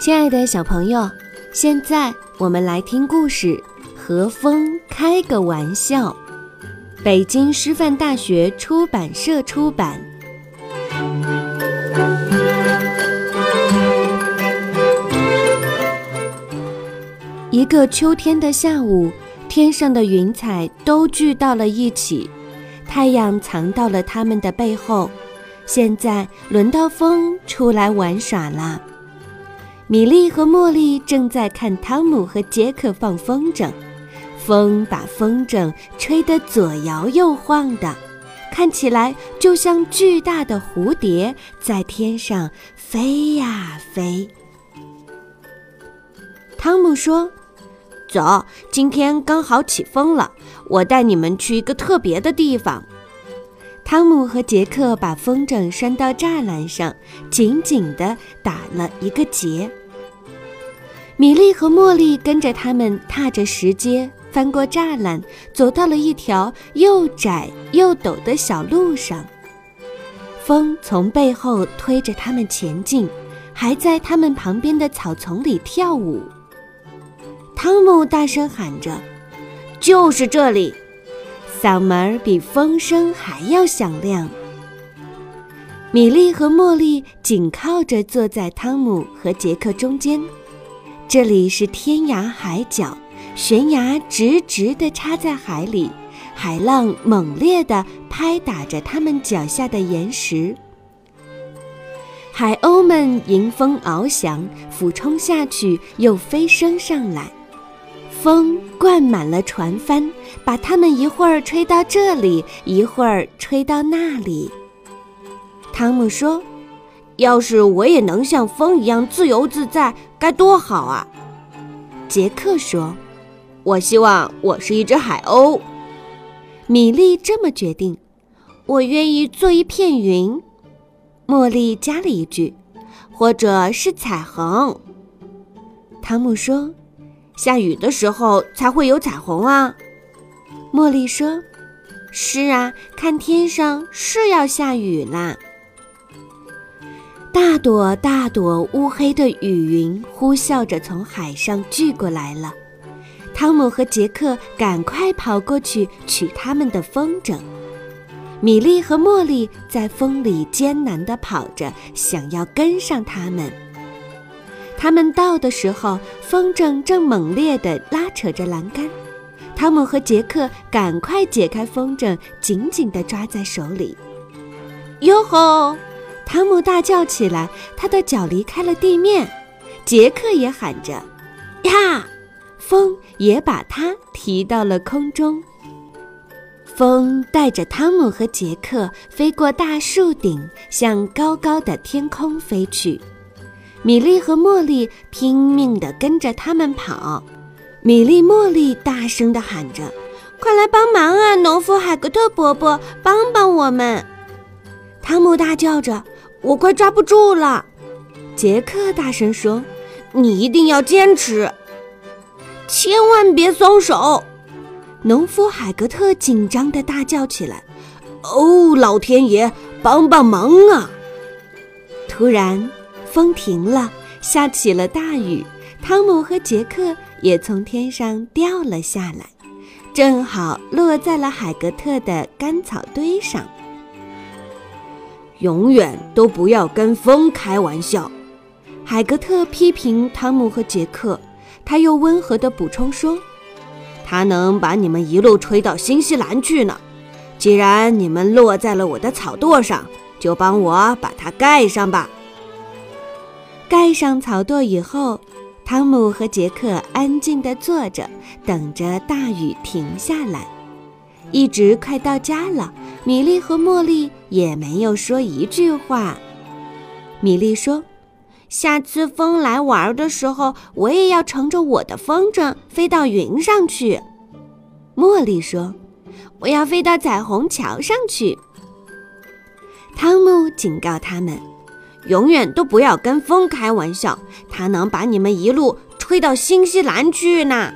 亲爱的小朋友，现在我们来听故事《和风开个玩笑》。北京师范大学出版社出版。一个秋天的下午，天上的云彩都聚到了一起，太阳藏到了它们的背后。现在轮到风出来玩耍了。米莉和茉莉正在看汤姆和杰克放风筝，风把风筝吹得左摇右晃的，看起来就像巨大的蝴蝶在天上飞呀飞。汤姆说：“走，今天刚好起风了，我带你们去一个特别的地方。”汤姆和杰克把风筝拴到栅栏上，紧紧地打了一个结。米莉和茉莉跟着他们踏着石阶，翻过栅栏，走到了一条又窄又陡的小路上。风从背后推着他们前进，还在他们旁边的草丛里跳舞。汤姆大声喊着：“就是这里！”嗓门比风声还要响亮。米莉和茉莉紧靠着坐在汤姆和杰克中间。这里是天涯海角，悬崖直直地插在海里，海浪猛烈地拍打着他们脚下的岩石。海鸥们迎风翱翔，俯冲下去，又飞升上来。风灌满了船帆，把它们一会儿吹到这里，一会儿吹到那里。汤姆说。要是我也能像风一样自由自在，该多好啊！杰克说：“我希望我是一只海鸥。”米莉这么决定。我愿意做一片云。茉莉加了一句：“或者是彩虹。”汤姆说：“下雨的时候才会有彩虹啊。”茉莉说：“是啊，看天上是要下雨啦。”大朵大朵乌黑的雨云呼啸着从海上聚过来了，汤姆和杰克赶快跑过去取他们的风筝。米莉和茉莉在风里艰难地跑着，想要跟上他们。他们到的时候，风筝正猛烈地拉扯着栏杆，汤姆和杰克赶快解开风筝，紧紧地抓在手里。哟吼！汤姆大叫起来，他的脚离开了地面。杰克也喊着：“呀！”风也把他提到了空中。风带着汤姆和杰克飞过大树顶，向高高的天空飞去。米莉和茉莉拼命地跟着他们跑。米莉、茉莉大声地喊着：“快来帮忙啊，农夫海格特伯伯，帮帮我们！”汤姆大叫着。我快抓不住了，杰克大声说：“你一定要坚持，千万别松手！”农夫海格特紧张地大叫起来：“哦，老天爷，帮帮忙啊！”突然，风停了，下起了大雨。汤姆和杰克也从天上掉了下来，正好落在了海格特的干草堆上。永远都不要跟风开玩笑，海格特批评汤姆和杰克。他又温和地补充说：“他能把你们一路吹到新西兰去呢。既然你们落在了我的草垛上，就帮我把它盖上吧。”盖上草垛以后，汤姆和杰克安静地坐着，等着大雨停下来。一直快到家了，米莉和茉莉也没有说一句话。米莉说：“下次风来玩的时候，我也要乘着我的风筝飞到云上去。”茉莉说：“我要飞到彩虹桥上去。”汤姆警告他们：“永远都不要跟风开玩笑，它能把你们一路吹到新西兰去呢。”